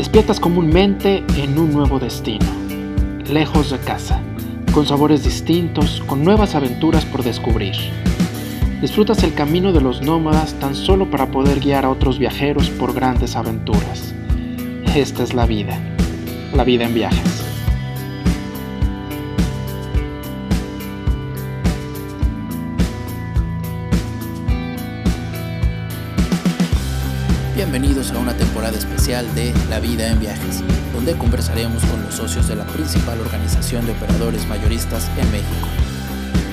Despiertas comúnmente en un nuevo destino, lejos de casa, con sabores distintos, con nuevas aventuras por descubrir. Disfrutas el camino de los nómadas tan solo para poder guiar a otros viajeros por grandes aventuras. Esta es la vida, la vida en viajes. Bienvenidos a una temporada especial de La vida en viajes, donde conversaremos con los socios de la principal organización de operadores mayoristas en México.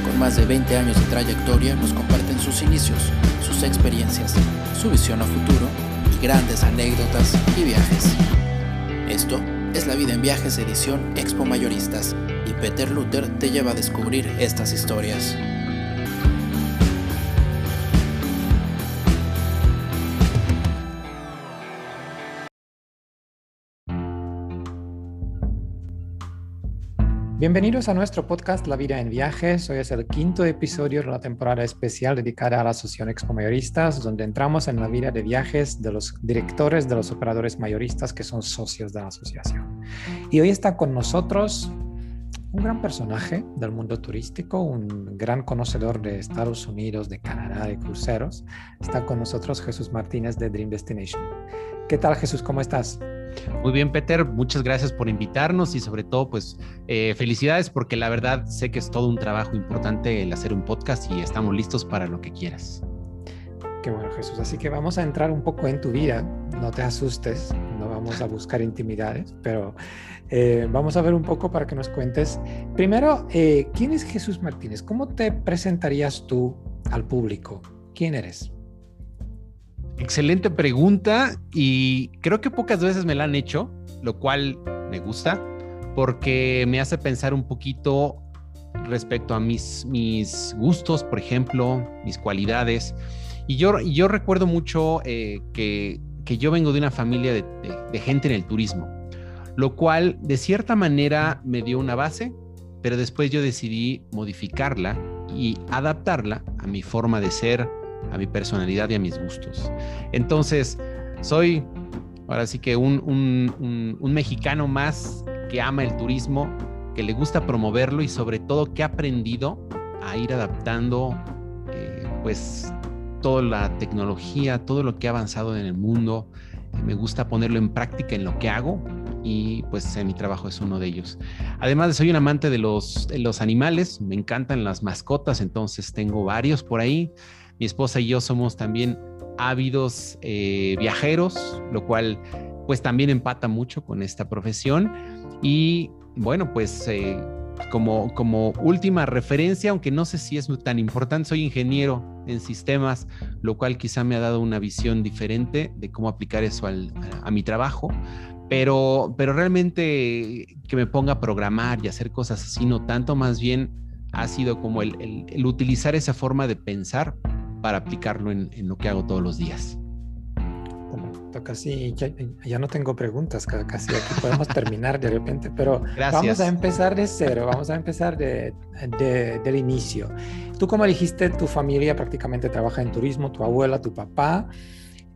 Con más de 20 años de trayectoria nos comparten sus inicios, sus experiencias, su visión a futuro y grandes anécdotas y viajes. Esto es La vida en viajes edición Expo Mayoristas y Peter Luther te lleva a descubrir estas historias. Bienvenidos a nuestro podcast La vida en viajes. Hoy es el quinto episodio de la temporada especial dedicada a la Asociación Expo Mayoristas, donde entramos en la vida de viajes de los directores de los operadores mayoristas que son socios de la asociación. Y hoy está con nosotros un gran personaje del mundo turístico, un gran conocedor de Estados Unidos, de Canadá, de cruceros. Está con nosotros Jesús Martínez de Dream Destination. ¿Qué tal Jesús? ¿Cómo estás? Muy bien, Peter, muchas gracias por invitarnos y sobre todo, pues eh, felicidades porque la verdad sé que es todo un trabajo importante el hacer un podcast y estamos listos para lo que quieras. Qué bueno, Jesús. Así que vamos a entrar un poco en tu vida. No te asustes, no vamos a buscar intimidades, pero eh, vamos a ver un poco para que nos cuentes. Primero, eh, ¿quién es Jesús Martínez? ¿Cómo te presentarías tú al público? ¿Quién eres? Excelente pregunta y creo que pocas veces me la han hecho, lo cual me gusta porque me hace pensar un poquito respecto a mis, mis gustos, por ejemplo, mis cualidades. Y yo, yo recuerdo mucho eh, que, que, yo vengo de una familia de, de gente en el turismo, lo cual de cierta manera me dio una base, pero después yo decidí modificarla y adaptarla a mi forma de ser, a mi personalidad y a mis gustos. Entonces, soy ahora sí que un, un, mexicano más que ama el turismo, que le gusta promoverlo y sobre todo que ha aprendido a ir adaptando eh, pues toda la tecnología, todo lo que ha avanzado en el mundo. Me gusta ponerlo en práctica en lo que hago y pues mi trabajo es uno de ellos. Además, soy un amante de los, de los animales, me encantan las mascotas, entonces tengo varios por ahí. Mi esposa y yo somos también ávidos eh, viajeros, lo cual pues también empata mucho con esta profesión. Y bueno, pues eh, como, como última referencia, aunque no sé si es tan importante, soy ingeniero en sistemas, lo cual quizá me ha dado una visión diferente de cómo aplicar eso a, mi trabajo. Pero, pero realmente que me ponga a programar y hacer cosas así, no tanto, más bien ha sido como el, el utilizar esa forma de pensar para aplicarlo en, lo que hago todos los días. casi ya, no tengo preguntas, casi aquí podemos terminar de repente, pero vamos a empezar de cero, vamos a empezar de, del inicio. Tú como dijiste, tu familia prácticamente trabaja en turismo, tu abuela, tu papá,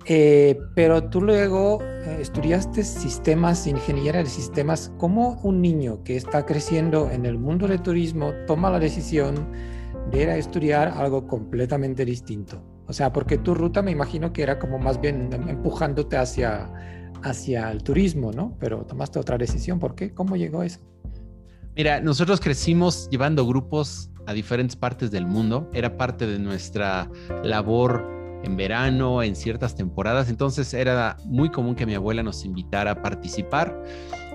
eh, pero tú luego eh, estudiaste sistemas, ingeniería de sistemas. ¿Cómo un niño que está creciendo en el mundo del turismo toma la decisión de estudiar algo completamente distinto. O sea, porque tu ruta me imagino que era como más bien empujándote hacia, hacia el turismo, ¿no? Pero tomaste otra decisión. ¿Por qué? ¿Cómo llegó eso? Mira, nosotros crecimos llevando grupos a diferentes partes del mundo. Era parte de nuestra labor en verano, en ciertas temporadas. Entonces era muy común que mi abuela nos invitara a participar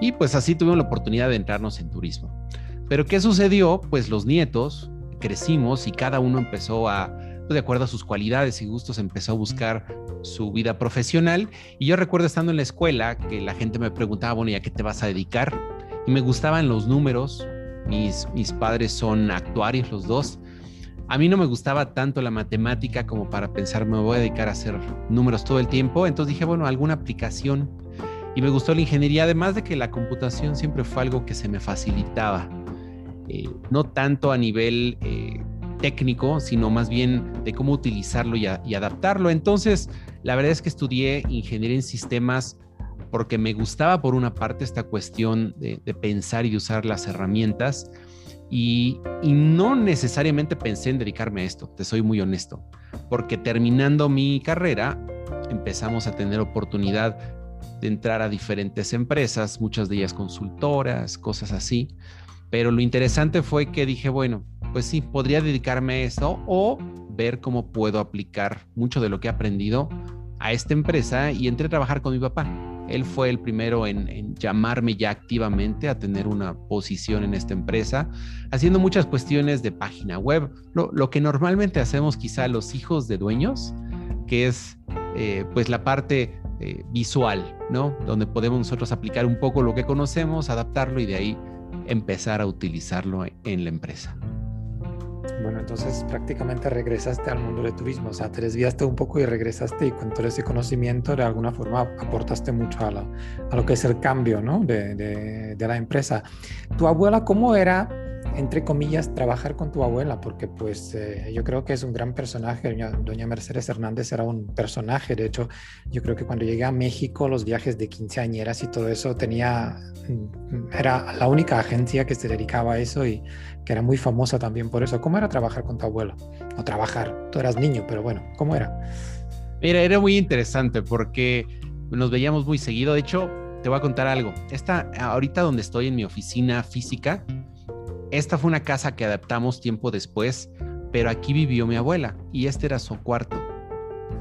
y pues así tuvimos la oportunidad de entrarnos en turismo. Pero ¿qué sucedió? Pues los nietos, crecimos y cada uno empezó a, pues, de acuerdo a sus cualidades y gustos, empezó a buscar su vida profesional. Y yo recuerdo estando en la escuela que la gente me preguntaba, bueno, ¿y a qué te vas a dedicar? Y me gustaban los números. Mis, mis padres son actuarios los dos. A mí no me gustaba tanto la matemática como para pensar, me voy a dedicar a hacer números todo el tiempo. Entonces dije, bueno, alguna aplicación. Y me gustó la ingeniería, además de que la computación siempre fue algo que se me facilitaba. Eh, no tanto a nivel eh, técnico, sino más bien de cómo utilizarlo y, adaptarlo. Entonces, la verdad es que estudié ingeniería en sistemas porque me gustaba por una parte esta cuestión de, pensar y usar las herramientas y, y, no necesariamente pensé en dedicarme a esto, te soy muy honesto, porque terminando mi carrera empezamos a tener oportunidad de entrar a diferentes empresas, muchas de ellas consultoras, cosas así. Pero lo interesante fue que dije, bueno, pues sí, podría dedicarme a esto o ver cómo puedo aplicar mucho de lo que he aprendido a esta empresa y entré a trabajar con mi papá. Él fue el primero en, llamarme ya activamente a tener una posición en esta empresa, haciendo muchas cuestiones de página web, lo, que normalmente hacemos quizá los hijos de dueños, que es eh, pues la parte eh, visual, ¿no? Donde podemos nosotros aplicar un poco lo que conocemos, adaptarlo y de ahí empezar a utilizarlo en la empresa. Bueno, entonces prácticamente regresaste al mundo del turismo, o sea, te desviaste un poco y regresaste y con todo ese conocimiento de alguna forma aportaste mucho a, a lo que es el cambio ¿no? de, de, de, la empresa. ¿Tu abuela cómo era, entre comillas, trabajar con tu abuela? Porque pues eh, yo creo que es un gran personaje, doña, Mercedes Hernández era un personaje, de hecho yo creo que cuando llegué a México los viajes de quinceañeras y todo eso tenía, mm, era la única agencia que se dedicaba a eso y que era muy famosa también por eso. ¿Cómo era trabajar con tu abuelo? O trabajar, tú eras niño, pero bueno, ¿cómo era? Mira, era muy interesante porque nos veíamos muy seguido. De hecho, te voy a contar algo. Esta, ahorita donde estoy en mi oficina física, esta fue una casa que adaptamos tiempo después, pero aquí vivió mi abuela y este era su cuarto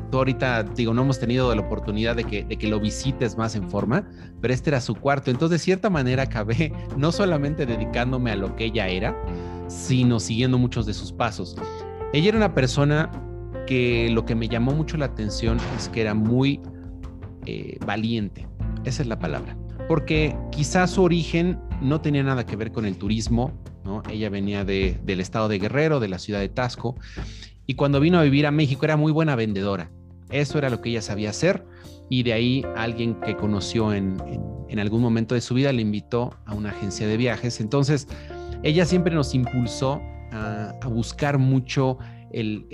tú ahorita, digo, no hemos tenido la oportunidad de que, de que lo visites más en forma, pero este era su cuarto. Entonces, de cierta manera, acabé no solamente dedicándome a lo que ella era, sino siguiendo muchos de sus pasos. Ella era una persona que lo que me llamó mucho la atención es que era muy eh, valiente. Esa es la palabra. Porque quizás su origen no tenía nada que ver con el turismo, Ella venía de, del estado de Guerrero, de la ciudad de Tasco, y cuando vino a vivir a México era muy buena vendedora. Eso era lo que ella sabía hacer y de ahí alguien que conoció en, algún momento de su vida le invitó a una agencia de viajes. Entonces, ella siempre nos impulsó a, buscar mucho el,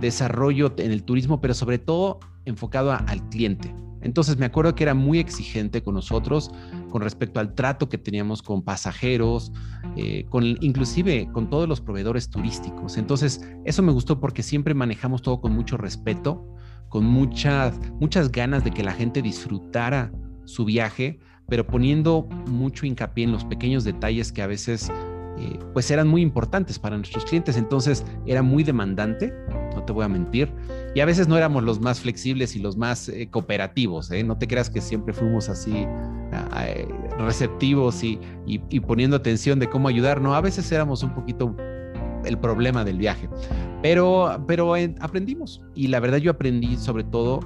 desarrollo en el turismo, pero sobre todo enfocado al cliente. Entonces me acuerdo que era muy exigente con nosotros con respecto al trato que teníamos con pasajeros, eh, con, inclusive con todos los proveedores turísticos. Entonces eso me gustó porque siempre manejamos todo con mucho respeto, con muchas, muchas ganas de que la gente disfrutara su viaje, pero poniendo mucho hincapié en los pequeños detalles que a veces eh, pues eran muy importantes para nuestros clientes. Entonces era muy demandante, no te voy a mentir. Y a veces no éramos los más flexibles y los más eh, cooperativos. ¿eh? No te creas que siempre fuimos así receptivos y, poniendo atención de cómo ayudar. No, a veces éramos un poquito el problema del viaje. Pero, pero aprendimos. Y la verdad yo aprendí sobre todo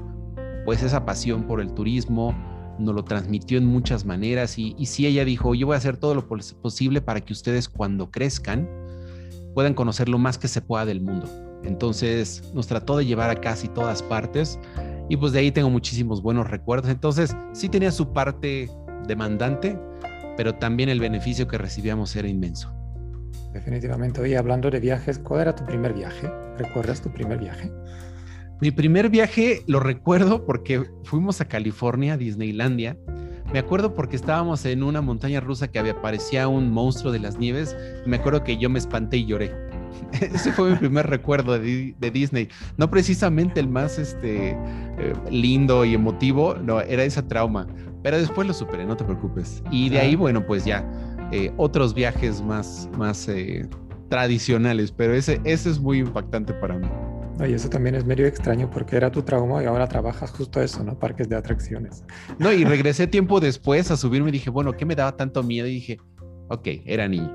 pues esa pasión por el turismo, nos lo transmitió en muchas maneras y, y sí ella dijo, yo voy a hacer todo lo posible para que ustedes cuando crezcan puedan conocer lo más que se pueda del mundo. Entonces nos trató de llevar a casi todas partes y pues de ahí tengo muchísimos buenos recuerdos. Entonces sí tenía su parte demandante, pero también el beneficio que recibíamos era inmenso. Definitivamente. Oye, hablando de viajes, ¿cuál era tu primer viaje? ¿Recuerdas tu primer viaje? Mi primer viaje lo recuerdo porque fuimos a California, Disneylandia. Me acuerdo porque estábamos en una montaña rusa que había, parecía un monstruo de las nieves. Me acuerdo que yo me espanté y lloré. Ese fue mi primer recuerdo de, Disney. No precisamente el más este, eh, lindo y emotivo, no, era ese trauma. Pero después lo superé, no te preocupes. Y de ahí, bueno, pues ya eh, otros viajes más, más eh, tradicionales, pero ese, ese es muy impactante para mí. Oye, eso también es medio extraño porque era tu trauma y ahora trabajas justo eso, ¿no? Parques de atracciones. No, y regresé tiempo después a subirme y dije, bueno, ¿qué me daba tanto miedo? Y dije, ok, era niño.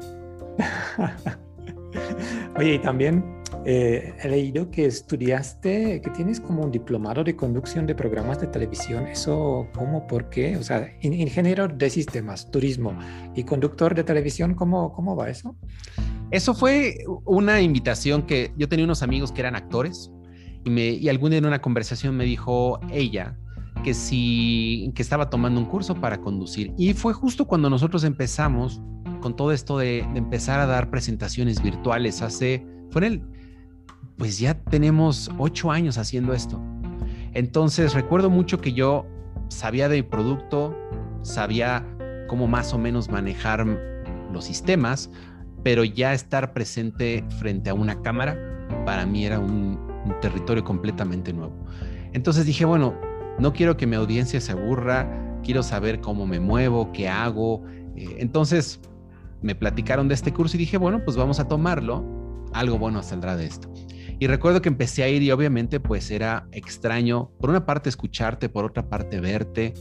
Oye, y también eh, he leído que estudiaste, que tienes como un diplomado de conducción de programas de televisión. ¿Eso cómo, por qué? O sea, ingeniero de sistemas, turismo y conductor de televisión, ¿cómo, cómo va eso? Eso fue una invitación que yo tenía unos amigos que eran actores y, me, algún día en una conversación me dijo ella que si que estaba tomando un curso para conducir. Y fue justo cuando nosotros empezamos con todo esto de, empezar a dar presentaciones virtuales hace fue en el pues ya tenemos ocho años haciendo esto. Entonces recuerdo mucho que yo sabía de producto, sabía cómo más o menos manejar los sistemas, pero ya estar presente frente a una cámara para mí era un, territorio completamente nuevo. Entonces dije, bueno, no quiero que mi audiencia se aburra, quiero saber cómo me muevo, qué hago. Eh, entonces me platicaron de este curso y dije, bueno, pues vamos a tomarlo, algo bueno saldrá de esto. Y recuerdo que empecé a ir y obviamente pues era extraño, por una parte escucharte, por otra parte verte,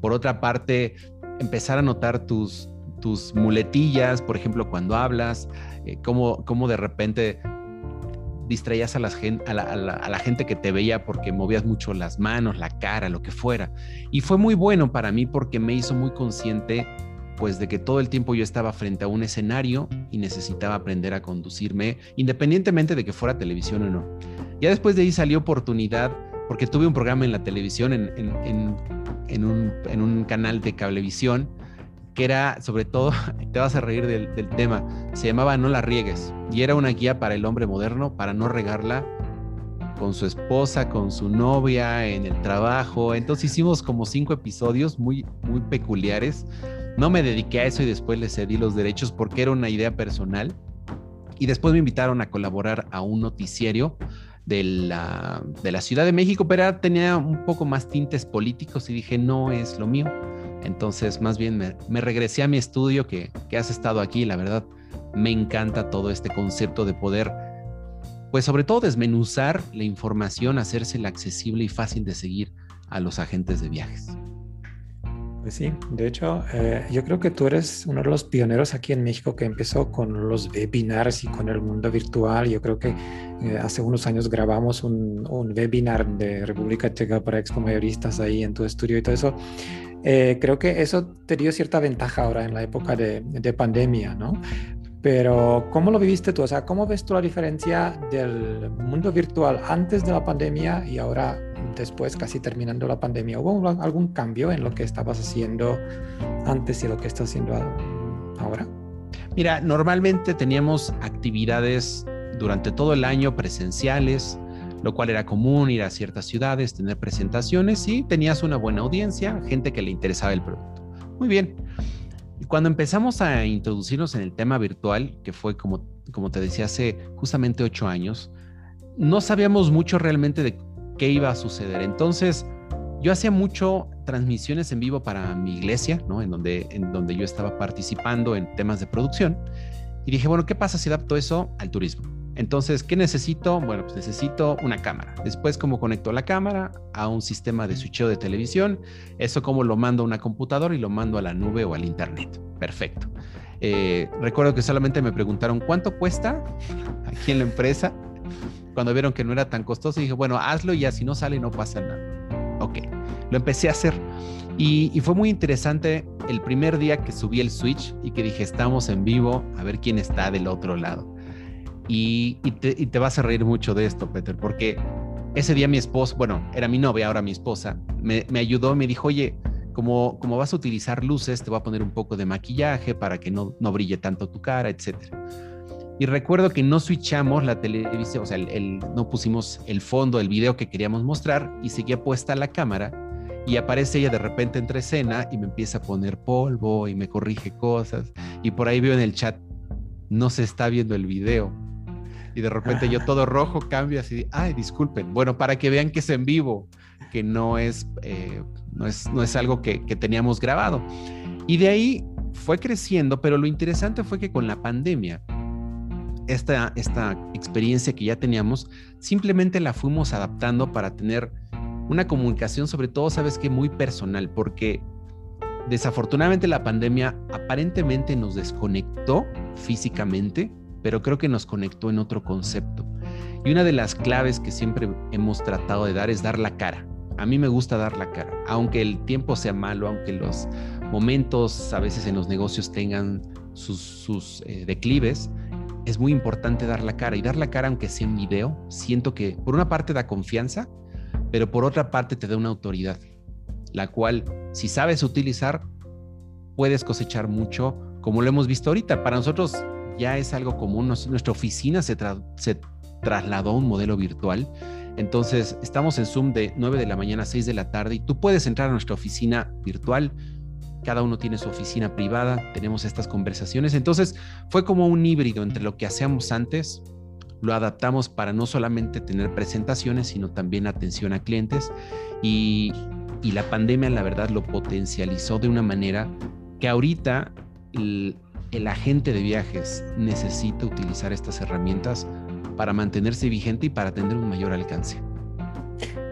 por otra parte empezar a notar tus, tus muletillas, por ejemplo, cuando hablas, eh, cómo, cómo, de repente distraías a, la, gente que te veía porque movías mucho las manos, la cara, lo que fuera. Y fue muy bueno para mí porque me hizo muy consciente pues de que todo el tiempo yo estaba frente a un escenario y necesitaba aprender a conducirme independientemente de que fuera televisión o no. Ya después de ahí salió oportunidad porque tuve un programa en la televisión en, en, en, un, en un canal de cablevisión era sobre todo, te vas a reír del, del, tema, se llamaba No la riegues y era una guía para el hombre moderno para no regarla con su esposa, con su novia, en el trabajo. Entonces hicimos como cinco episodios muy, muy peculiares. No me dediqué a eso y después le cedí los derechos porque era una idea personal. Y después me invitaron a colaborar a un noticiero de la, de la Ciudad de México, pero tenía un poco más tintes políticos y dije, no es lo mío. Entonces, más bien me, regresé a mi estudio que, que, has estado aquí. La verdad, me encanta todo este concepto de poder, pues sobre todo desmenuzar la información, hacérsela accesible y fácil de seguir a los agentes de viajes. Pues sí, de hecho, eh, yo creo que tú eres uno de los pioneros aquí en México que empezó con los webinars y con el mundo virtual. Yo creo que eh, hace unos años grabamos un, un, webinar de República Checa para expo mayoristas ahí en tu estudio y todo eso. Eh, creo que eso te dio cierta ventaja ahora en la época de, de, pandemia, ¿no? Pero, ¿cómo lo viviste tú? O sea, ¿cómo ves tú la diferencia del mundo virtual antes de la pandemia y ahora después, casi terminando la pandemia? ¿Hubo algún cambio en lo que estabas haciendo antes y lo que estás haciendo ahora? Mira, normalmente teníamos actividades durante todo el año presenciales, lo cual era común ir a ciertas ciudades, tener presentaciones y tenías una buena audiencia, gente que le interesaba el producto. Muy bien. Y cuando empezamos a introducirnos en el tema virtual, que fue como, como te decía hace justamente ocho años, no sabíamos mucho realmente de qué iba a suceder. Entonces, yo hacía mucho transmisiones en vivo para mi iglesia, ¿no? En donde, en donde yo estaba participando en temas de producción. Y dije, bueno, ¿qué pasa si adapto eso al turismo? Entonces, ¿qué necesito? Bueno, pues necesito una cámara. Después, ¿cómo conecto la cámara a un sistema de switcheo de televisión? Eso, ¿cómo lo mando a una computadora y lo mando a la nube o al internet? Perfecto. Eh, recuerdo que solamente me preguntaron cuánto cuesta aquí en la empresa. Cuando vieron que no era tan costoso, dije, bueno, hazlo y ya si no sale no pasa nada. Ok, lo empecé a hacer. Y, y, fue muy interesante el primer día que subí el switch y que dije, estamos en vivo, a ver quién está del otro lado. Y, te, vas a reír mucho de esto, Peter, porque ese día mi esposa, bueno, era mi novia, ahora mi esposa, me, me ayudó, me dijo, oye, como, como vas a utilizar luces, te voy a poner un poco de maquillaje para que no, no brille tanto tu cara, etcétera. Y recuerdo que no switchamos la televisión, o sea, el, no pusimos el fondo, el video que queríamos mostrar y seguía puesta la cámara y aparece ella de repente entre escena y me empieza a poner polvo y me corrige cosas y por ahí veo en el chat, no se está viendo el video y de repente yo todo rojo cambio así, ay, disculpen. Bueno, para que vean que es en vivo, que no es, eh, no es, no es algo que, que teníamos grabado. Y de ahí fue creciendo, pero lo interesante fue que con la pandemia, esta, esta experiencia que ya teníamos, simplemente la fuimos adaptando para tener una comunicación, sobre todo, sabes que muy personal, porque desafortunadamente la pandemia aparentemente nos desconectó físicamente, pero creo que nos conectó en otro concepto. Y una de las claves que siempre hemos tratado de dar es dar la cara. A mí me gusta dar la cara, aunque el tiempo sea malo, aunque los momentos a veces en los negocios tengan sus, eh, declives, es muy importante dar la cara. Y dar la cara, aunque sea en video, siento que por una parte da confianza, pero por otra parte te da una autoridad, la cual si sabes utilizar, puedes cosechar mucho, como lo hemos visto ahorita. Para nosotros ya es algo común. Nuestra oficina se, trasladó a un modelo virtual. Entonces, estamos en Zoom de 9 de la mañana a 6 de la tarde y tú puedes entrar a nuestra oficina virtual. Cada uno tiene su oficina privada, tenemos estas conversaciones. Entonces, fue como un híbrido entre lo que hacíamos antes, lo adaptamos para no solamente tener presentaciones, sino también atención a clientes. Y, y la pandemia, la verdad, lo potencializó de una manera que ahorita el, el agente de viajes necesita utilizar estas herramientas para mantenerse vigente y para tener un mayor alcance.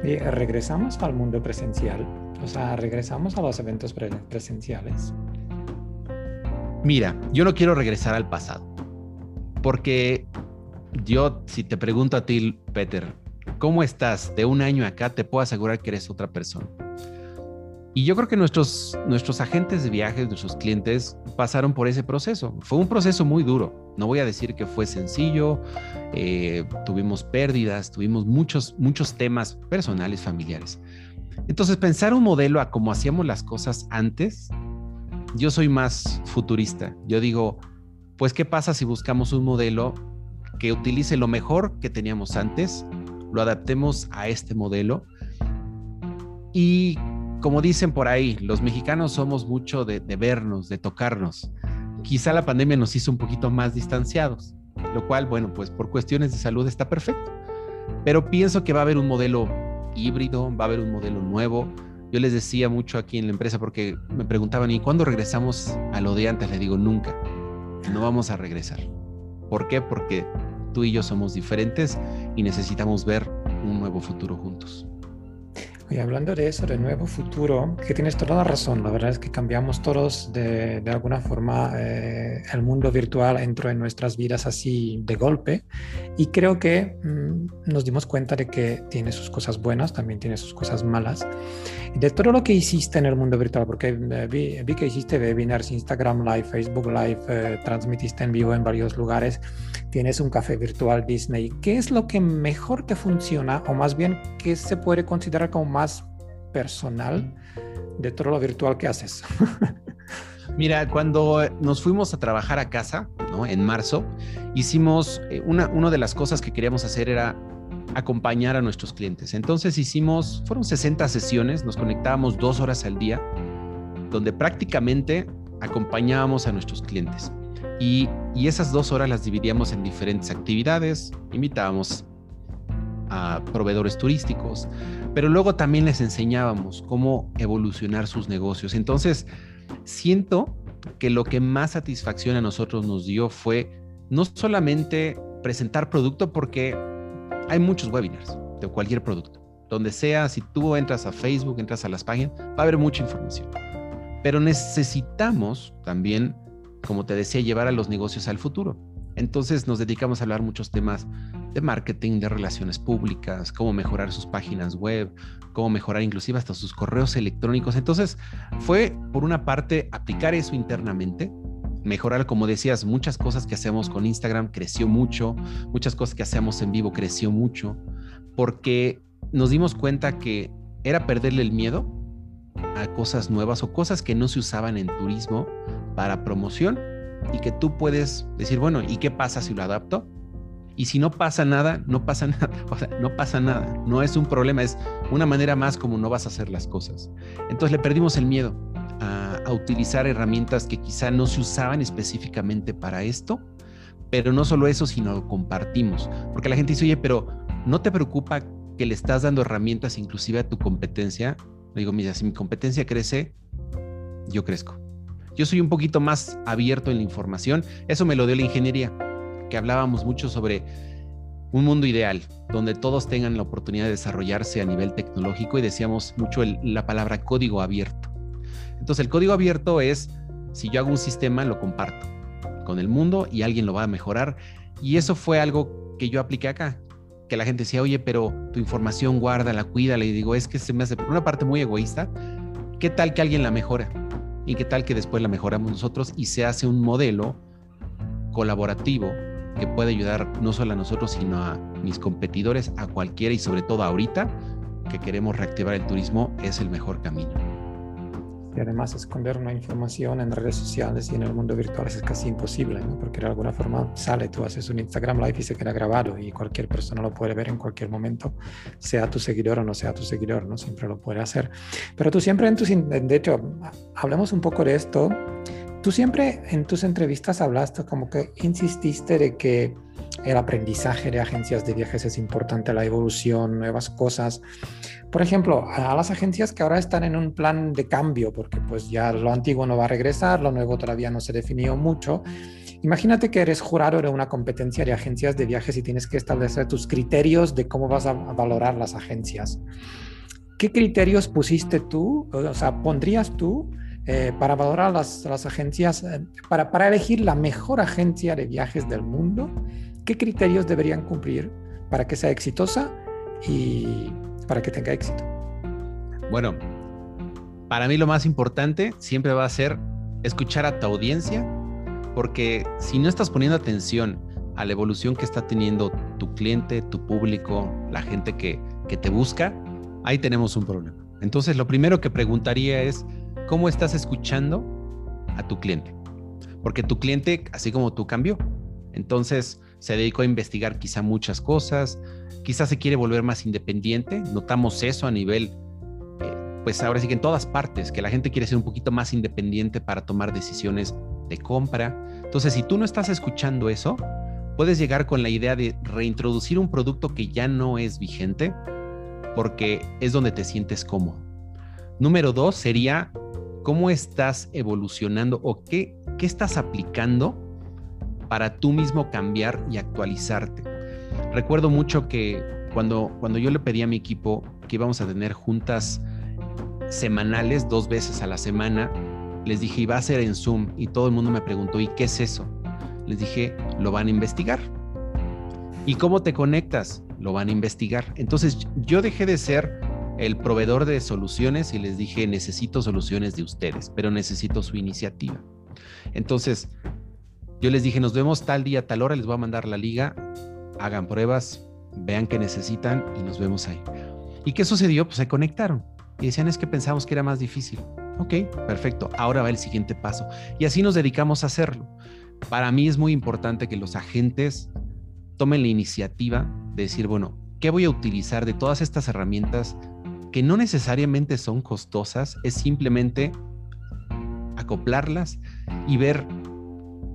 regresamos al mundo presencial, o sea, regresamos a los eventos presenciales. Mira, yo no quiero regresar al pasado, porque yo, si te pregunto a ti, Peter, ¿cómo estás de un año acá? Te puedo asegurar que eres otra persona. Y yo creo que nuestros, nuestros agentes de viajes, nuestros clientes, pasaron por ese proceso. Fue un proceso muy duro. No voy a decir que fue sencillo. Eh, tuvimos pérdidas, tuvimos muchos, muchos temas personales, familiares. Entonces, pensar un modelo a cómo hacíamos las cosas antes, yo soy más futurista. Yo digo, pues, ¿qué pasa si buscamos un modelo que utilice lo mejor que teníamos antes, lo adaptemos a este modelo y como dicen por ahí, los mexicanos somos mucho de, vernos, de tocarnos. Quizá la pandemia nos hizo un poquito más distanciados, lo cual, bueno, pues por cuestiones de salud está perfecto. Pero pienso que va a haber un modelo híbrido, va a haber un modelo nuevo. Yo les decía mucho aquí en la empresa porque me preguntaban, ¿y cuándo regresamos a lo de antes? Le digo, nunca. No vamos a regresar. ¿Por qué? Porque tú y yo somos diferentes y necesitamos ver un nuevo futuro juntos. Y hablando de eso, de nuevo futuro, que tienes toda la razón, la verdad es que cambiamos todos de, de alguna forma, eh, el mundo virtual entró en nuestras vidas así de golpe y creo que mm, nos dimos cuenta de que tiene sus cosas buenas, también tiene sus cosas malas. De todo lo que hiciste en el mundo virtual, porque eh, vi, vi, que hiciste webinars, Instagram Live, Facebook Live, eh, transmitiste en vivo en varios lugares, tienes un café virtual Disney, ¿qué es lo que mejor te funciona o más bien qué se puede considerar como más personal de todo lo virtual que haces? Mira, cuando nos fuimos a trabajar a casa, ¿no? En marzo, hicimos, eh, una, una de las cosas que queríamos hacer era acompañar a nuestros clientes. Entonces hicimos, fueron 60 sesiones, nos conectábamos dos horas al día, donde prácticamente acompañábamos a nuestros clientes. Y, esas dos horas las dividíamos en diferentes actividades, invitábamos a proveedores turísticos, pero luego también les enseñábamos cómo evolucionar sus negocios. Entonces, siento que lo que más satisfacción a nosotros nos dio fue no solamente presentar producto, porque hay muchos webinars de cualquier producto. Donde sea, si tú entras a Facebook, entras a las páginas, va a haber mucha información. Pero necesitamos también, como te decía, llevar a los negocios al futuro. Entonces nos dedicamos a hablar muchos temas de marketing, de relaciones públicas, cómo mejorar sus páginas web, cómo mejorar inclusive hasta sus correos electrónicos. Entonces fue, por una parte, aplicar eso internamente, mejorar, como decías, muchas cosas que hacemos con Instagram creció mucho, muchas cosas que hacemos en vivo creció mucho, porque nos dimos cuenta que era perderle el miedo a cosas nuevas o cosas que no se usaban en turismo para promoción y que tú puedes decir, bueno, ¿y qué pasa si lo adapto? Y si no pasa nada, no pasa nada. O sea, no pasa nada. No es un problema, es una manera más como no vas a hacer las cosas. Entonces le perdimos el miedo a, utilizar herramientas que quizá no se usaban específicamente para esto. Pero no solo eso, sino lo compartimos. Porque la gente dice, oye, pero ¿no te preocupa que le estás dando herramientas inclusive a tu competencia? Le digo, mira, si mi competencia crece, yo crezco. Yo soy un poquito más abierto en la información. Eso me lo dio la ingeniería, que hablábamos mucho sobre un mundo ideal, donde todos tengan la oportunidad de desarrollarse a nivel tecnológico y decíamos mucho la palabra código abierto. Entonces el código abierto es, si yo hago un sistema, lo comparto con el mundo y alguien lo va a mejorar. Y eso fue algo que yo apliqué acá, que la gente decía, oye, pero tu información guárdala, cuídala. Y digo, es que se me hace por una parte muy egoísta. ¿Qué tal que alguien la mejora? Y qué tal que después la mejoramos nosotros y se hace un modelo colaborativo que puede ayudar no solo a nosotros, sino a mis competidores, a cualquiera y sobre todo ahorita que queremos reactivar el turismo, es el mejor camino. Y además esconder una información en redes sociales y en el mundo virtual es casi imposible, ¿no? porque de alguna forma sale, tú haces un Instagram Live y se queda grabado y cualquier persona lo puede ver en cualquier momento, sea tu seguidor o no sea tu seguidor, ¿no? siempre lo puede hacer. Pero tú siempre en tus, de hecho, hablemos un poco de esto, tú siempre en tus entrevistas hablaste como que insististe de que el aprendizaje de agencias de viajes es importante, la evolución, nuevas cosas. Por ejemplo, a las agencias que ahora están en un plan de cambio, porque pues ya lo antiguo no va a regresar, lo nuevo todavía no se definió mucho. Imagínate que eres jurado de una competencia de agencias de viajes y tienes que establecer tus criterios de cómo vas a valorar las agencias. ¿Qué criterios pusiste tú, o sea, pondrías tú eh, para valorar las, las agencias, eh, para, para elegir la mejor agencia de viajes del mundo? ¿Qué criterios deberían cumplir para que sea exitosa y para que tenga éxito? Bueno, para mí lo más importante siempre va a ser escuchar a tu audiencia, porque si no estás poniendo atención a la evolución que está teniendo tu cliente, tu público, la gente que, que te busca, ahí tenemos un problema. Entonces, lo primero que preguntaría es, ¿cómo estás escuchando a tu cliente? Porque tu cliente, así como tú, cambió. Entonces, se dedicó a investigar quizá muchas cosas, quizá se quiere volver más independiente, notamos eso a nivel, eh, pues ahora sí que en todas partes, que la gente quiere ser un poquito más independiente para tomar decisiones de compra. Entonces, si tú no estás escuchando eso, puedes llegar con la idea de reintroducir un producto que ya no es vigente, porque es donde te sientes cómodo. Número dos sería cómo estás evolucionando o qué, qué estás aplicando para tú mismo cambiar y actualizarte. Recuerdo mucho que cuando, cuando yo le pedí a mi equipo que íbamos a tener juntas semanales, dos veces a la semana, les dije, iba a ser en Zoom y todo el mundo me preguntó, ¿y qué es eso? Les dije, lo van a investigar. ¿Y cómo te conectas? Lo van a investigar. Entonces yo dejé de ser el proveedor de soluciones y les dije, necesito soluciones de ustedes, pero necesito su iniciativa. Entonces, yo les dije, nos vemos tal día, tal hora, les voy a mandar la liga, hagan pruebas, vean qué necesitan y nos vemos ahí. ¿Y qué sucedió? Pues se conectaron y decían, es que pensamos que era más difícil. Ok, perfecto, ahora va el siguiente paso. Y así nos dedicamos a hacerlo. Para mí es muy importante que los agentes tomen la iniciativa de decir, bueno, ¿qué voy a utilizar de todas estas herramientas que no necesariamente son costosas? Es simplemente acoplarlas y ver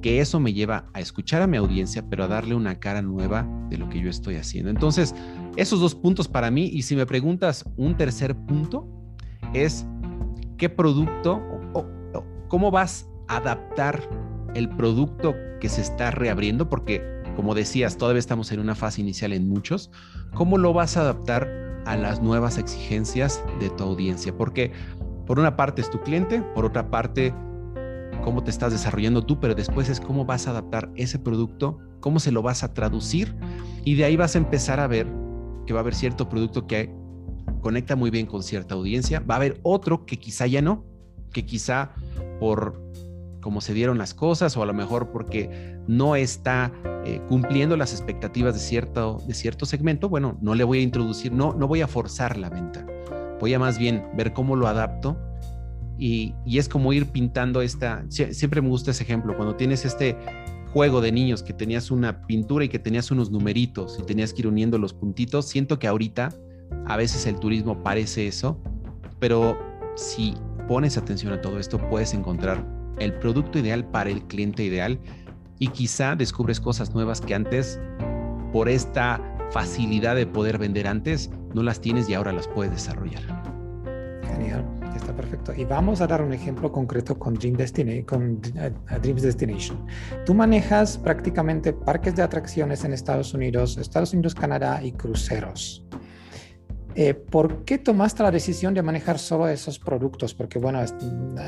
que eso me lleva a escuchar a mi audiencia, pero a darle una cara nueva de lo que yo estoy haciendo. Entonces, esos dos puntos para mí, y si me preguntas un tercer punto, es qué producto o, cómo vas a adaptar el producto que se está reabriendo, porque como decías, todavía estamos en una fase inicial en muchos, ¿cómo lo vas a adaptar a las nuevas exigencias de tu audiencia? Porque por una parte es tu cliente, por otra parte cómo te estás desarrollando tú, pero después es cómo vas a adaptar ese producto, cómo se lo vas a traducir y de ahí vas a empezar a ver que va a haber cierto producto que conecta muy bien con cierta audiencia, va a haber otro que quizá ya no, que quizá por cómo se dieron las cosas o a lo mejor porque no está eh, cumpliendo las expectativas de cierto, de cierto segmento, bueno, no le voy a introducir, no, no voy a forzar la venta, voy a más bien ver cómo lo adapto y, es como ir pintando esta, siempre me gusta ese ejemplo, cuando tienes este juego de niños que tenías una pintura y que tenías unos numeritos y tenías que ir uniendo los puntitos, siento que ahorita a veces el turismo parece eso, pero si pones atención a todo esto puedes encontrar el producto ideal para el cliente ideal y quizá descubres cosas nuevas que antes por esta facilidad de poder vender antes no las tienes y ahora las puedes desarrollar. Genial está perfecto. Y vamos a dar un ejemplo concreto con, Dream con eh, Dreams Destination. Tú manejas prácticamente parques de atracciones en Estados Unidos, Estados Unidos, Canadá y cruceros. Eh, ¿Por qué tomaste la decisión de manejar solo esos productos? Porque bueno,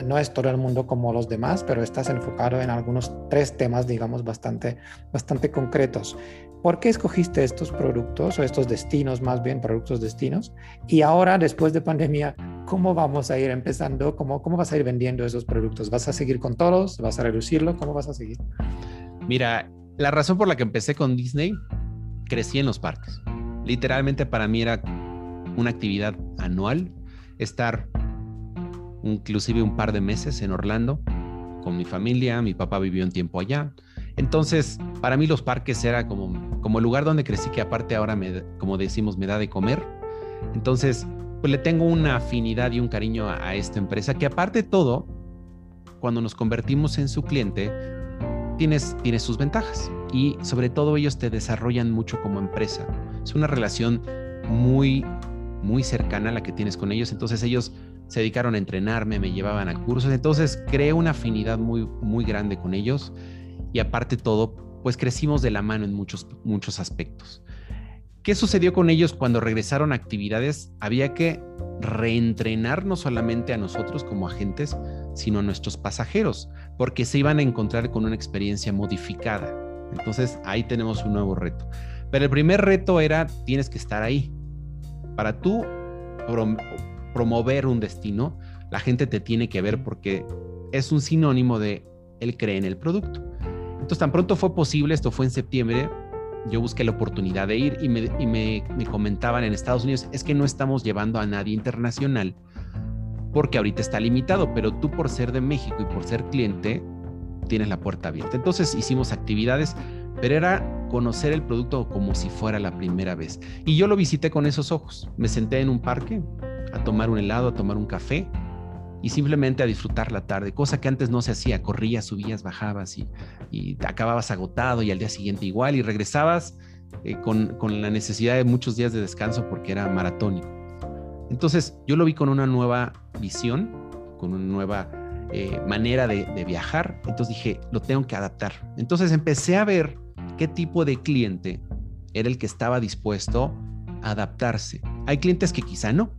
no es todo el mundo como los demás, pero estás enfocado en algunos tres temas, digamos, bastante, bastante concretos. ¿Por qué escogiste estos productos o estos destinos, más bien productos destinos? Y ahora, después de pandemia, ¿cómo vamos a ir empezando? ¿Cómo, cómo vas a ir vendiendo esos productos? ¿Vas a seguir con todos? ¿Vas a reducirlo? ¿Cómo vas a seguir? Mira, la razón por la que empecé con Disney, crecí en los parques. Literalmente para mí era una actividad anual, estar inclusive un par de meses en Orlando con mi familia, mi papá vivió un tiempo allá. Entonces, para mí los parques era como, como el lugar donde crecí, que aparte ahora, me, como decimos, me da de comer. Entonces, pues le tengo una afinidad y un cariño a, esta empresa, que aparte de todo, cuando nos convertimos en su cliente, tienes, tienes sus ventajas y sobre todo ellos te desarrollan mucho como empresa. Es una relación muy, muy cercana a la que tienes con ellos. Entonces ellos se dedicaron a entrenarme, me llevaban a cursos. Entonces creé una afinidad muy, muy grande con ellos y aparte todo, pues crecimos de la mano en muchos, muchos aspectos. ¿Qué sucedió con ellos cuando regresaron a actividades? Había que reentrenar no solamente a nosotros como agentes, sino a nuestros pasajeros, porque se iban a encontrar con una experiencia modificada. Entonces ahí tenemos un nuevo reto. Pero el primer reto era, tienes que estar ahí. Para tú promover un destino, la gente te tiene que ver porque es un sinónimo de él cree en el producto. Entonces tan pronto fue posible, esto fue en septiembre, yo busqué la oportunidad de ir y, me, y me, me, comentaban en Estados Unidos, es que no estamos llevando a nadie internacional porque ahorita está limitado, pero tú por ser de México y por ser cliente, tienes la puerta abierta. Entonces hicimos actividades, pero era conocer el producto como si fuera la primera vez. Y yo lo visité con esos ojos. Me senté en un parque a tomar un helado, a tomar un café y simplemente a disfrutar la tarde, cosa que antes no se hacía. Corrías, subías, bajabas y, acababas agotado y al día siguiente igual y regresabas eh, con, con la necesidad de muchos días de descanso porque era maratónico. Entonces yo lo vi con una nueva visión, con una nueva eh, manera de, de, viajar. Entonces dije, lo tengo que adaptar. Entonces empecé a ver qué tipo de cliente era el que estaba dispuesto a adaptarse. Hay clientes que quizá no.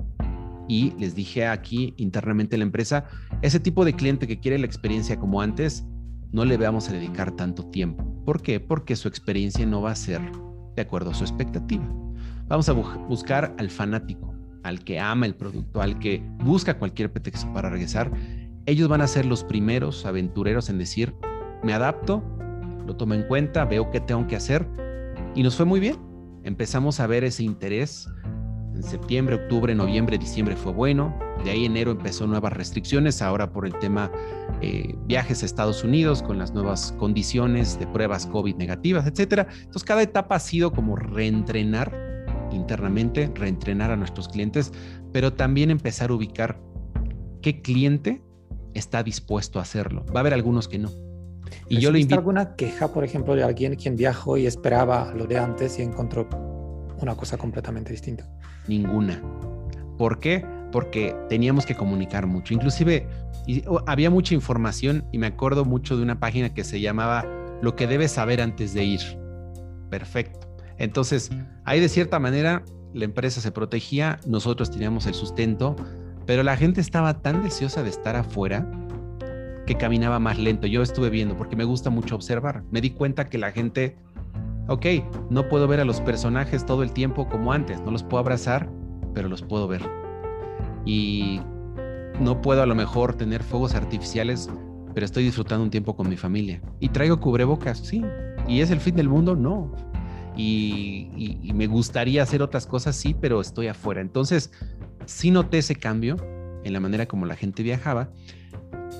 Y les dije aquí internamente en la empresa, ese tipo de cliente que quiere la experiencia como antes, no le vamos a dedicar tanto tiempo. ¿Por qué? Porque su experiencia no va a ser de acuerdo a su expectativa. Vamos a bu buscar al fanático, al que ama el producto, al que busca cualquier pretexto para regresar, ellos van a ser los primeros aventureros en decir, me adapto, lo tomo en cuenta, veo qué tengo que hacer y nos fue muy bien. Empezamos a ver ese interés. En septiembre, octubre, noviembre, diciembre fue bueno. De ahí enero empezó nuevas restricciones, ahora por el tema eh, viajes a Estados Unidos con las nuevas condiciones de pruebas COVID negativas, etcétera. Entonces cada etapa ha sido como reentrenar internamente, reentrenar a nuestros clientes, pero también empezar a ubicar qué cliente está dispuesto a hacerlo. Va a haber algunos que no. Y yo le invito. alguna queja, por ejemplo, de alguien quien viajó y esperaba lo de antes y encontró una cosa completamente distinta? Ninguna. ¿Por qué? Porque teníamos que comunicar mucho. Inclusive había mucha información y me acuerdo mucho de una página que se llamaba Lo que debes saber antes de ir. Perfecto. Entonces, ahí de cierta manera la empresa se protegía, nosotros teníamos el sustento, pero la gente estaba tan deseosa de estar afuera que caminaba más lento. Yo estuve viendo porque me gusta mucho observar. Me di cuenta que la gente, ok, no puedo ver a los personajes todo el tiempo como antes, no los puedo abrazar, pero los puedo ver. Y no puedo a lo mejor tener fuegos artificiales, pero estoy disfrutando un tiempo con mi familia. Y traigo cubrebocas, sí. ¿Y es el fin del mundo? No y, me gustaría hacer otras cosas, sí, pero estoy afuera. Entonces, sí noté ese cambio en la manera como la gente viajaba.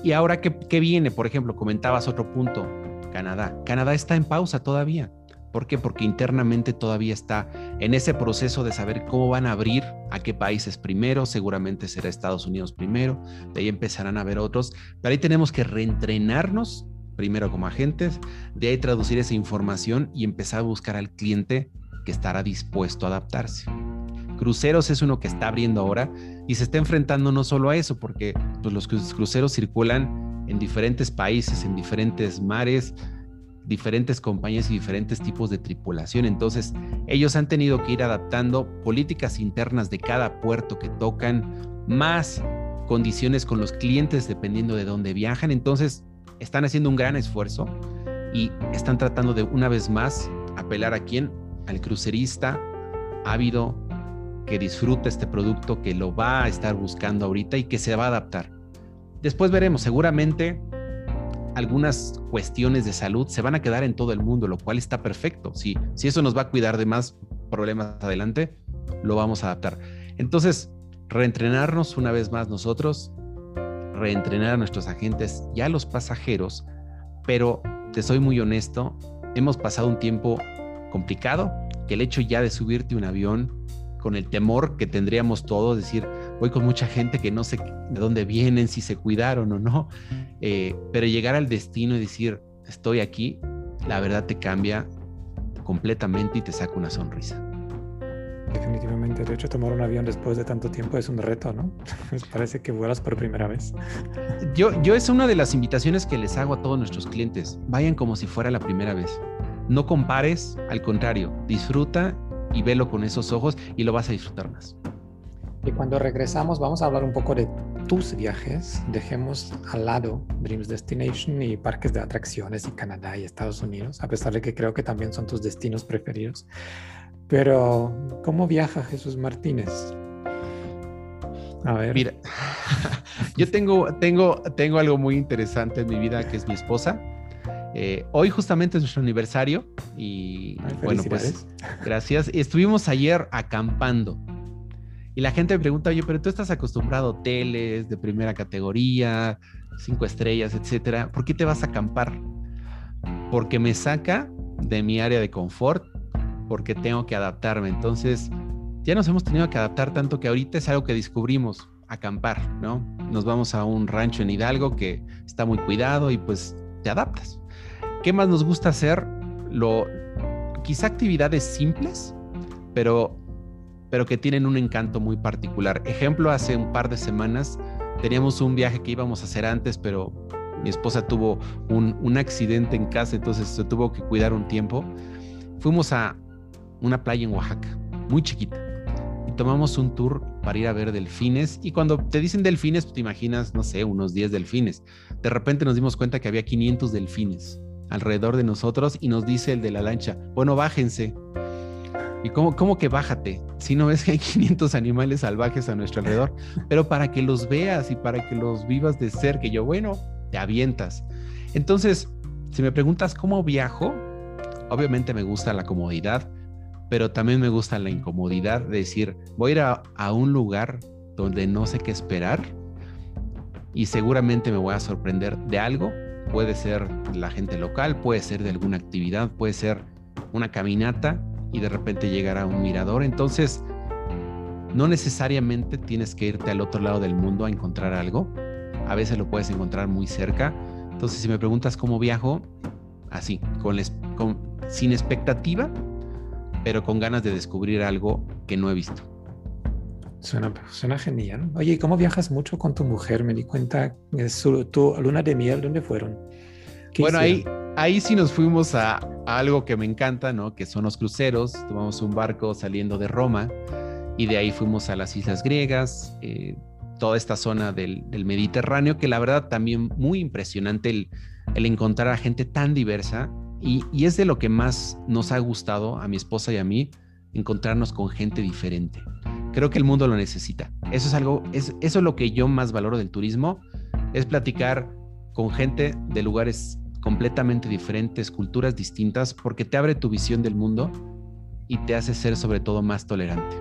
Y ahora, ¿qué, ¿qué, viene? Por ejemplo, comentabas otro punto, Canadá. Canadá está en pausa todavía. ¿Por qué? Porque internamente todavía está en ese proceso de saber cómo van a abrir, a qué países primero, seguramente será Estados Unidos primero, de ahí empezarán a ver otros, pero ahí tenemos que reentrenarnos primero como agentes, de ahí traducir esa información y empezar a buscar al cliente que estará dispuesto a adaptarse. Cruceros es uno que está abriendo ahora y se está enfrentando no solo a eso, porque pues, los cruceros circulan en diferentes países, en diferentes mares, diferentes compañías y diferentes tipos de tripulación. Entonces, ellos han tenido que ir adaptando políticas internas de cada puerto que tocan, más condiciones con los clientes dependiendo de dónde viajan. Entonces, están haciendo un gran esfuerzo y están tratando de una vez más apelar a quién, al crucerista ávido que disfruta este producto, que lo va a estar buscando ahorita y que se va a adaptar. Después veremos, seguramente algunas cuestiones de salud se van a quedar en todo el mundo, lo cual está perfecto. Si, si eso nos va a cuidar de más problemas adelante, lo vamos a adaptar. Entonces, reentrenarnos una vez más nosotros, reentrenar a nuestros agentes y a los pasajeros, pero te soy muy honesto, hemos pasado un tiempo complicado, que el hecho ya de subirte un avión con el temor que tendríamos todos, decir, voy con mucha gente que no sé de dónde vienen, si se cuidaron o no, eh, pero llegar al destino y decir, estoy aquí, la verdad te cambia completamente y te saca una sonrisa. Definitivamente, de hecho tomar un avión después de tanto tiempo es un reto, ¿no? Parece que vuelas por primera vez. Yo, yo es una de las invitaciones que les hago a todos nuestros clientes. Vayan como si fuera la primera vez. No compares, al contrario, disfruta y velo con esos ojos y lo vas a disfrutar más. Y cuando regresamos vamos a hablar un poco de tus viajes. Dejemos al lado Dreams Destination y parques de atracciones y Canadá y Estados Unidos, a pesar de que creo que también son tus destinos preferidos. Pero, ¿cómo viaja Jesús Martínez? A ver. Mira, yo tengo, tengo, tengo algo muy interesante en mi vida que es mi esposa. Eh, hoy justamente es nuestro aniversario y bueno, pues gracias. Estuvimos ayer acampando y la gente me pregunta, oye, pero tú estás acostumbrado a hoteles de primera categoría, cinco estrellas, etcétera. ¿Por qué te vas a acampar? Porque me saca de mi área de confort, porque tengo que adaptarme. Entonces, ya nos hemos tenido que adaptar tanto que ahorita es algo que descubrimos, acampar, ¿no? Nos vamos a un rancho en Hidalgo que está muy cuidado y pues te adaptas. ¿Qué más nos gusta hacer? Lo, quizá actividades simples, pero, pero que tienen un encanto muy particular. Ejemplo, hace un par de semanas teníamos un viaje que íbamos a hacer antes, pero mi esposa tuvo un, un accidente en casa, entonces se tuvo que cuidar un tiempo. Fuimos a una playa en Oaxaca, muy chiquita, y tomamos un tour para ir a ver delfines. Y cuando te dicen delfines, pues te imaginas, no sé, unos 10 delfines. De repente nos dimos cuenta que había 500 delfines alrededor de nosotros y nos dice el de la lancha, bueno, bájense. ¿Y cómo, cómo que bájate? Si no ves que hay 500 animales salvajes a nuestro alrededor, pero para que los veas y para que los vivas de cerca, que yo, bueno, te avientas. Entonces, si me preguntas cómo viajo, obviamente me gusta la comodidad, pero también me gusta la incomodidad de decir, voy a ir a un lugar donde no sé qué esperar y seguramente me voy a sorprender de algo Puede ser la gente local, puede ser de alguna actividad, puede ser una caminata y de repente llegar a un mirador. Entonces, no necesariamente tienes que irte al otro lado del mundo a encontrar algo. A veces lo puedes encontrar muy cerca. Entonces, si me preguntas cómo viajo, así, con, sin expectativa, pero con ganas de descubrir algo que no he visto. Suena, suena genial. Oye, ¿y cómo viajas mucho con tu mujer? Me di cuenta, su, tu luna de miel, ¿dónde fueron? Bueno, ahí, ahí sí nos fuimos a, algo que me encanta, ¿no? Que son los cruceros. Tomamos un barco saliendo de Roma y de ahí fuimos a las islas griegas, eh, toda esta zona del, Mediterráneo, que la verdad también muy impresionante el, encontrar a gente tan diversa y, es de lo que más nos ha gustado a mi esposa y a mí, encontrarnos con gente diferente. Creo que el mundo lo necesita. Eso es algo, es, eso es lo que yo más valoro del turismo, es platicar con gente de lugares completamente diferentes, culturas distintas, porque te abre tu visión del mundo y te hace ser sobre todo más tolerante.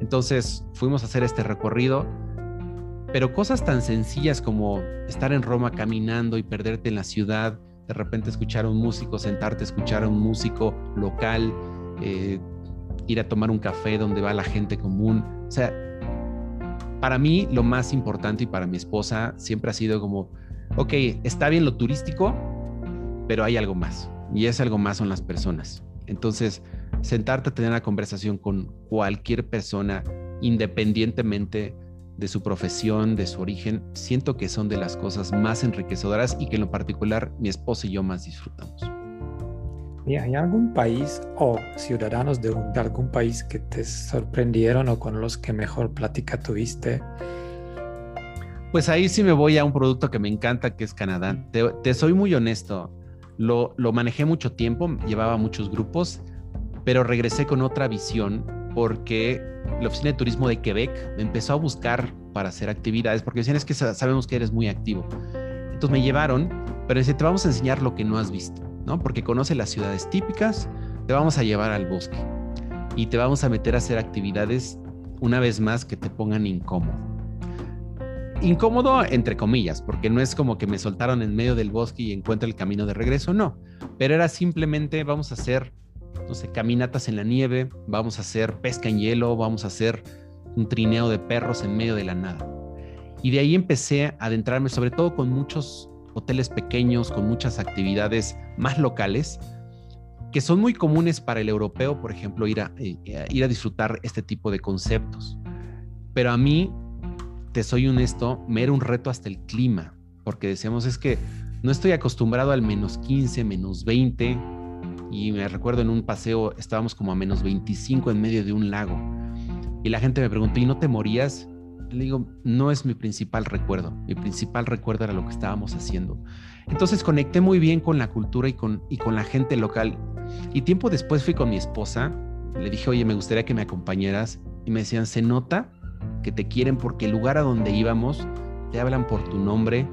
Entonces fuimos a hacer este recorrido, pero cosas tan sencillas como estar en Roma caminando y perderte en la ciudad, de repente escuchar a un músico, sentarte escuchar a un músico local, eh, ir a tomar un café donde va la gente común. O sea, para mí lo más importante y para mi esposa siempre ha sido como, ok, está bien lo turístico, pero hay algo más. Y ese algo más son las personas. Entonces, sentarte a tener una conversación con cualquier persona, independientemente de su profesión, de su origen, siento que son de las cosas más enriquecedoras y que en lo particular mi esposa y yo más disfrutamos. ¿Hay algún país o ciudadanos de, algún país que te sorprendieron o con los que mejor plática tuviste? Pues ahí sí me voy a un producto que me encanta, que es Canadá. Te, soy muy honesto, lo, lo, manejé mucho tiempo, llevaba muchos grupos, pero regresé con otra visión porque la Oficina de Turismo de Quebec me empezó a buscar para hacer actividades, porque decían es que sabemos que eres muy activo. Entonces me llevaron, pero dice, te vamos a enseñar lo que no has visto. ¿no? Porque conoce las ciudades típicas, te vamos a llevar al bosque y te vamos a meter a hacer actividades una vez más que te pongan incómodo. Incómodo entre comillas, porque no es como que me soltaron en medio del bosque y encuentro el camino de regreso, no, pero era simplemente vamos a hacer, no sé, caminatas en la nieve, vamos a hacer pesca en hielo, vamos a hacer un trineo de perros en medio de la nada. Y de ahí empecé a adentrarme sobre todo con muchos hoteles pequeños, con muchas actividades más locales, que son muy comunes para el europeo, por ejemplo, ir a, eh, ir a disfrutar este tipo de conceptos. Pero a mí te soy honesto, me era un reto hasta el clima, porque decíamos es que no estoy acostumbrado al menos 15, menos 20, y me recuerdo en un paseo estábamos como a menos 25 en medio de un lago, y la gente me preguntó, ¿y no te morías? Le digo, no es mi principal recuerdo, mi principal recuerdo era lo que estábamos haciendo. Entonces conecté muy bien con la cultura y con, y con la gente local. Y tiempo después fui con mi esposa, le dije, oye, me gustaría que me acompañaras, y me decían, se nota que te quieren porque el lugar a donde íbamos te hablan por tu nombre,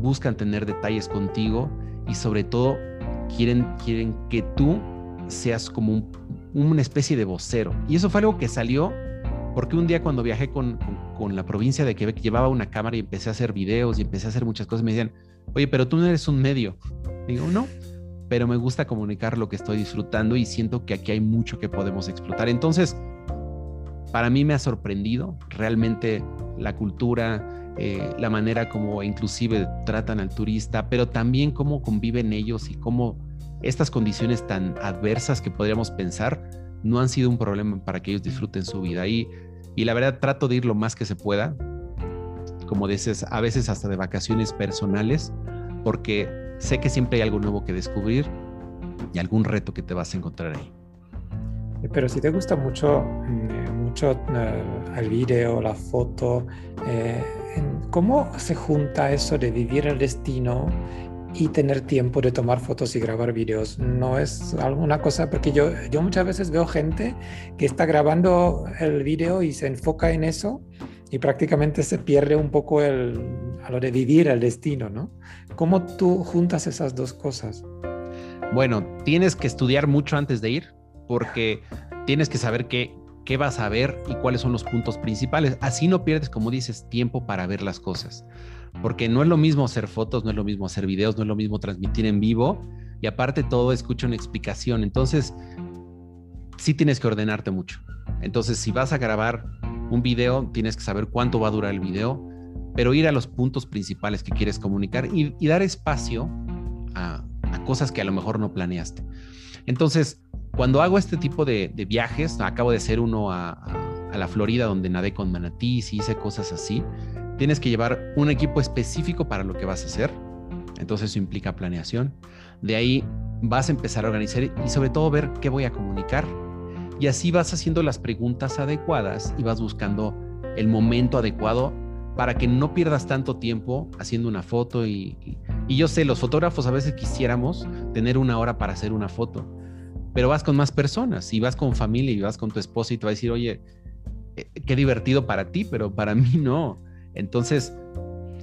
buscan tener detalles contigo y sobre todo quieren, quieren que tú seas como una especie de vocero. Y eso fue algo que salió porque un día cuando viajé con, con, la provincia de Quebec llevaba una cámara y empecé a hacer videos y empecé a hacer muchas cosas. Me decían, oye, pero tú no eres un medio. Digo, no, pero me gusta comunicar lo que estoy disfrutando y siento que aquí hay mucho que podemos explotar. Entonces, para mí me ha sorprendido realmente la cultura, eh, la manera como inclusive tratan al turista, pero también cómo conviven ellos y cómo estas condiciones tan adversas que podríamos pensar no han sido un problema para que ellos disfruten su vida. Y, y la verdad trato de ir lo más que se pueda, como dices, a veces hasta de vacaciones personales, porque sé que siempre hay algo nuevo que descubrir y algún reto que te vas a encontrar ahí. Pero si te gusta mucho mm, mucho eh, el video, la foto. Eh, ¿Cómo se junta eso de vivir el destino y tener tiempo de tomar fotos y grabar videos? No es alguna cosa, porque yo, yo muchas veces veo gente que está grabando el video y se enfoca en eso y prácticamente se pierde un poco el, a lo de vivir el destino, ¿no? ¿Cómo tú juntas esas dos cosas? Bueno, tienes que estudiar mucho antes de ir porque tienes que saber qué, qué vas a ver y cuáles son los puntos principales. Así no pierdes, como dices, tiempo para ver las cosas. Porque no es lo mismo hacer fotos, no es lo mismo hacer videos, no es lo mismo transmitir en vivo. Y aparte todo, escucha una explicación. Entonces, sí tienes que ordenarte mucho. Entonces, si vas a grabar un video, tienes que saber cuánto va a durar el video, pero ir a los puntos principales que quieres comunicar y, dar espacio a, cosas que a lo mejor no planeaste. Entonces, cuando hago este tipo de, viajes, acabo de hacer uno a, la Florida donde nadé con manatís y hice cosas así, tienes que llevar un equipo específico para lo que vas a hacer. Entonces eso implica planeación. De ahí vas a empezar a organizar y sobre todo ver qué voy a comunicar. Y así vas haciendo las preguntas adecuadas y vas buscando el momento adecuado para que no pierdas tanto tiempo haciendo una foto. Y, y yo sé, los fotógrafos a veces quisiéramos tener una hora para hacer una foto pero vas con más personas y vas con familia y vas con tu esposa y te va a decir, oye, eh, qué divertido para ti, pero para mí no. Entonces,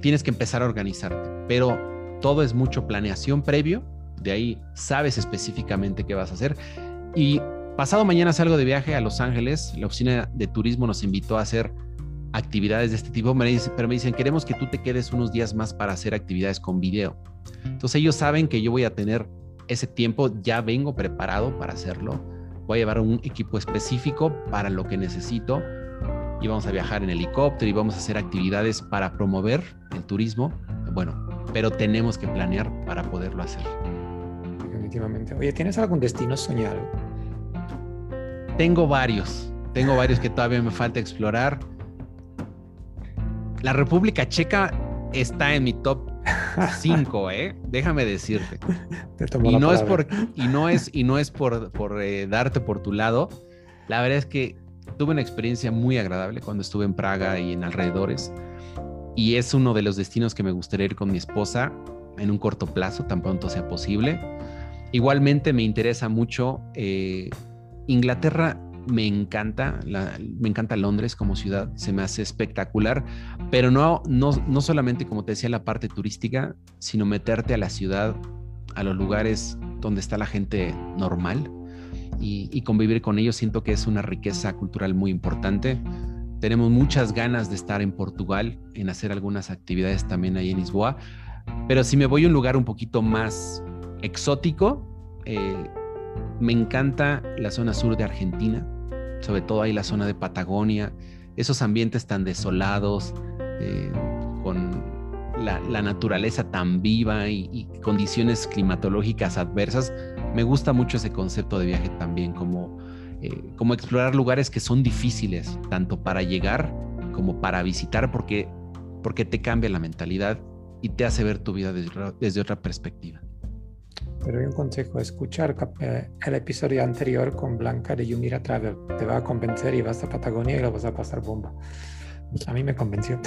tienes que empezar a organizarte, pero todo es mucho planeación previo, de ahí sabes específicamente qué vas a hacer. Y pasado mañana salgo de viaje a Los Ángeles, la oficina de turismo nos invitó a hacer actividades de este tipo, pero me dicen, queremos que tú te quedes unos días más para hacer actividades con video. Entonces ellos saben que yo voy a tener ese tiempo ya vengo preparado para hacerlo. Voy a llevar un equipo específico para lo que necesito y vamos a viajar en helicóptero y vamos a hacer actividades para promover el turismo. Bueno, pero tenemos que planear para poderlo hacer. Definitivamente. Oye, ¿tienes algún destino soñado? Tengo varios. Tengo varios que todavía me falta explorar. La República Checa está en mi top Cinco, ¿eh? Déjame decirte. y, no es por, y no es y no es por, por eh, darte por tu lado. La verdad es que tuve una experiencia muy agradable cuando estuve en Praga y en alrededores. Y es uno de los destinos que me gustaría ir con mi esposa en un corto plazo, tan pronto sea posible. Igualmente me interesa mucho eh, Inglaterra me encanta, me encanta Londres como ciudad, se me hace espectacular, pero no, no, no solamente como te decía la parte turística, sino meterte a la ciudad, a los lugares donde está la gente normal y, convivir con ellos, siento que es una riqueza cultural muy importante. tenemos muchas ganas de estar en Portugal, en hacer algunas actividades también ahí en Lisboa. Pero si me voy a un lugar un poquito más exótico, eh, me encanta la zona sur de Argentina, sobre todo ahí la zona de Patagonia, esos ambientes tan desolados, eh, con la, naturaleza tan viva y, condiciones climatológicas adversas. Me gusta mucho ese concepto de viaje también, como, eh, como explorar lugares que son difíciles, tanto para llegar como para visitar, porque, porque te cambia la mentalidad y te hace ver tu vida desde otra perspectiva. Pero hay un consejo, escuchar eh, el episodio anterior con Blanca de Yumira Travel. Te va a convencer y vas a Patagonia y lo vas a pasar bomba. A mí me convenció.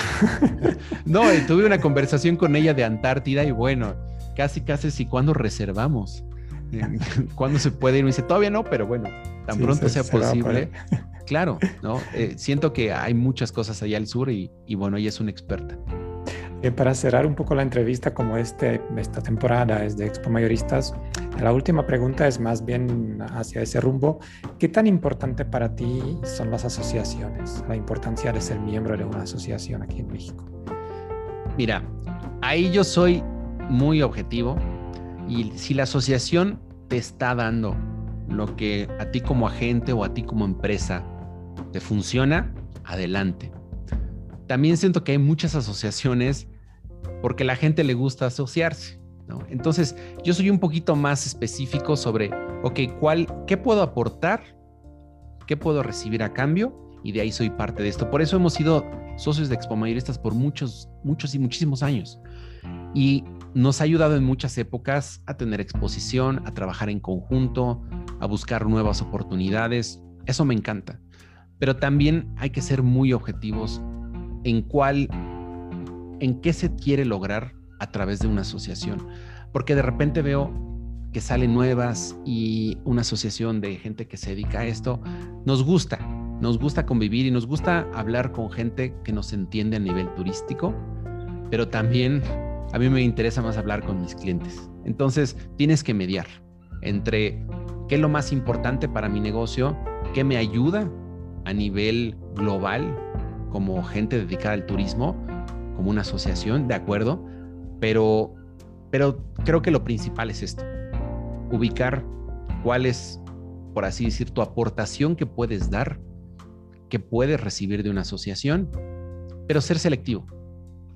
no, tuve una conversación con ella de Antártida y bueno, casi, casi si cuando reservamos. ¿Cuándo se puede ir? Me dice, todavía no, pero bueno, tan pronto sea posible. Claro, ¿no? Eh, siento que hay muchas cosas allá al sur y, y bueno, ella es una experta. Eh, para cerrar un poco la entrevista, como este, esta temporada es de Expo Mayoristas, la última pregunta es más bien hacia ese rumbo. ¿Qué tan importante para ti son las asociaciones? La importancia de ser miembro de una asociación aquí en México. Mira, ahí yo soy muy objetivo y si la asociación te está dando lo que a ti como agente o a ti como empresa te funciona, adelante. También siento que hay muchas asociaciones porque la gente le gusta asociarse. Entonces, yo soy un poquito más específico sobre, ok, ¿cuál, ¿qué puedo aportar? ¿Qué puedo recibir a cambio? Y de ahí soy parte de esto. Por eso hemos sido socios de Expo Mayoristas por muchos, muchos y muchísimos años. Y nos ha ayudado en muchas épocas a tener exposición, a trabajar en conjunto, a buscar nuevas oportunidades. Eso me encanta. Pero también hay que ser muy objetivos en cuál, en qué se quiere lograr a través de una asociación. Porque de repente veo que salen nuevas y una asociación de gente que se dedica a esto, nos gusta, nos gusta convivir y nos gusta hablar con gente que nos entiende a nivel turístico, pero también a mí me interesa más hablar con mis clientes. Entonces tienes que mediar entre qué es lo más importante para mi negocio, qué me ayuda a nivel global como gente dedicada al turismo, como una asociación, de acuerdo, pero, pero creo que lo principal es esto, ubicar cuál es, por así decir, tu aportación que puedes dar, que puedes recibir de una asociación, pero ser selectivo.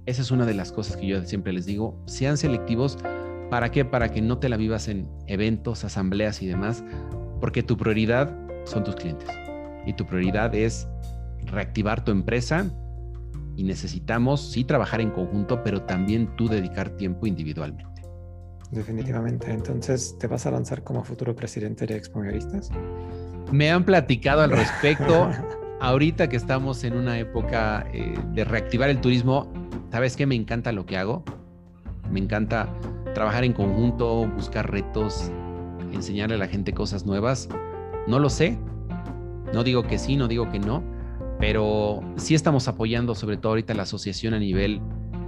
Esa es una de las cosas que yo siempre les digo, sean selectivos. ¿Para qué? Para que no te la vivas en eventos, asambleas y demás, porque tu prioridad son tus clientes y tu prioridad es reactivar tu empresa y necesitamos sí trabajar en conjunto, pero también tú dedicar tiempo individualmente. Definitivamente. Entonces, ¿te vas a lanzar como futuro presidente de Expo Me han platicado al respecto. Ahorita que estamos en una época eh, de reactivar el turismo, ¿sabes qué? Me encanta lo que hago. Me encanta trabajar en conjunto, buscar retos, enseñarle a la gente cosas nuevas. No lo sé. No digo que sí, no digo que no pero sí estamos apoyando sobre todo ahorita la asociación a nivel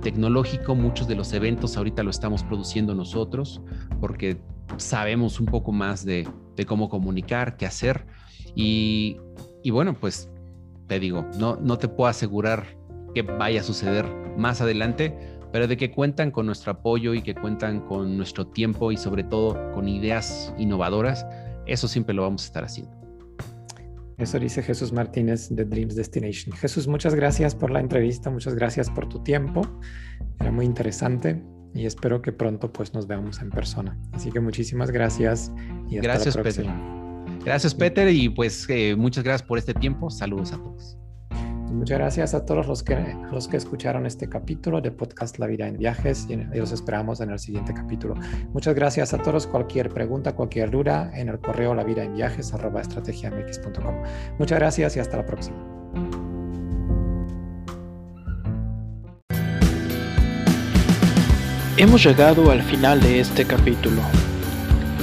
tecnológico. Muchos de los eventos ahorita lo estamos produciendo nosotros porque sabemos un poco más de, cómo comunicar, qué hacer. Y, bueno, pues te digo, no, no te puedo asegurar que vaya a suceder más adelante, pero de que cuentan con nuestro apoyo y que cuentan con nuestro tiempo y sobre todo con ideas innovadoras, eso siempre lo vamos a estar haciendo. Eso dice Jesús Martínez de Dreams Destination. Jesús, muchas gracias por la entrevista, muchas gracias por tu tiempo. Era muy interesante y espero que pronto pues nos veamos en persona. Así que muchísimas gracias y hasta gracias, la próxima. Peter. Gracias, Peter, y pues eh, muchas gracias por este tiempo. Saludos a todos. Muchas gracias a todos los que, los que escucharon este capítulo de podcast La Vida en Viajes y los esperamos en el siguiente capítulo. Muchas gracias a todos. Cualquier pregunta, cualquier duda en el correo la vida en viajes Muchas gracias y hasta la próxima. Hemos llegado al final de este capítulo.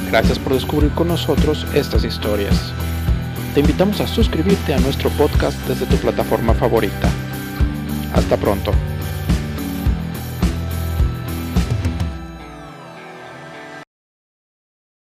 Gracias por descubrir con nosotros estas historias te invitamos a suscribirte a nuestro podcast desde tu plataforma favorita. Hasta pronto.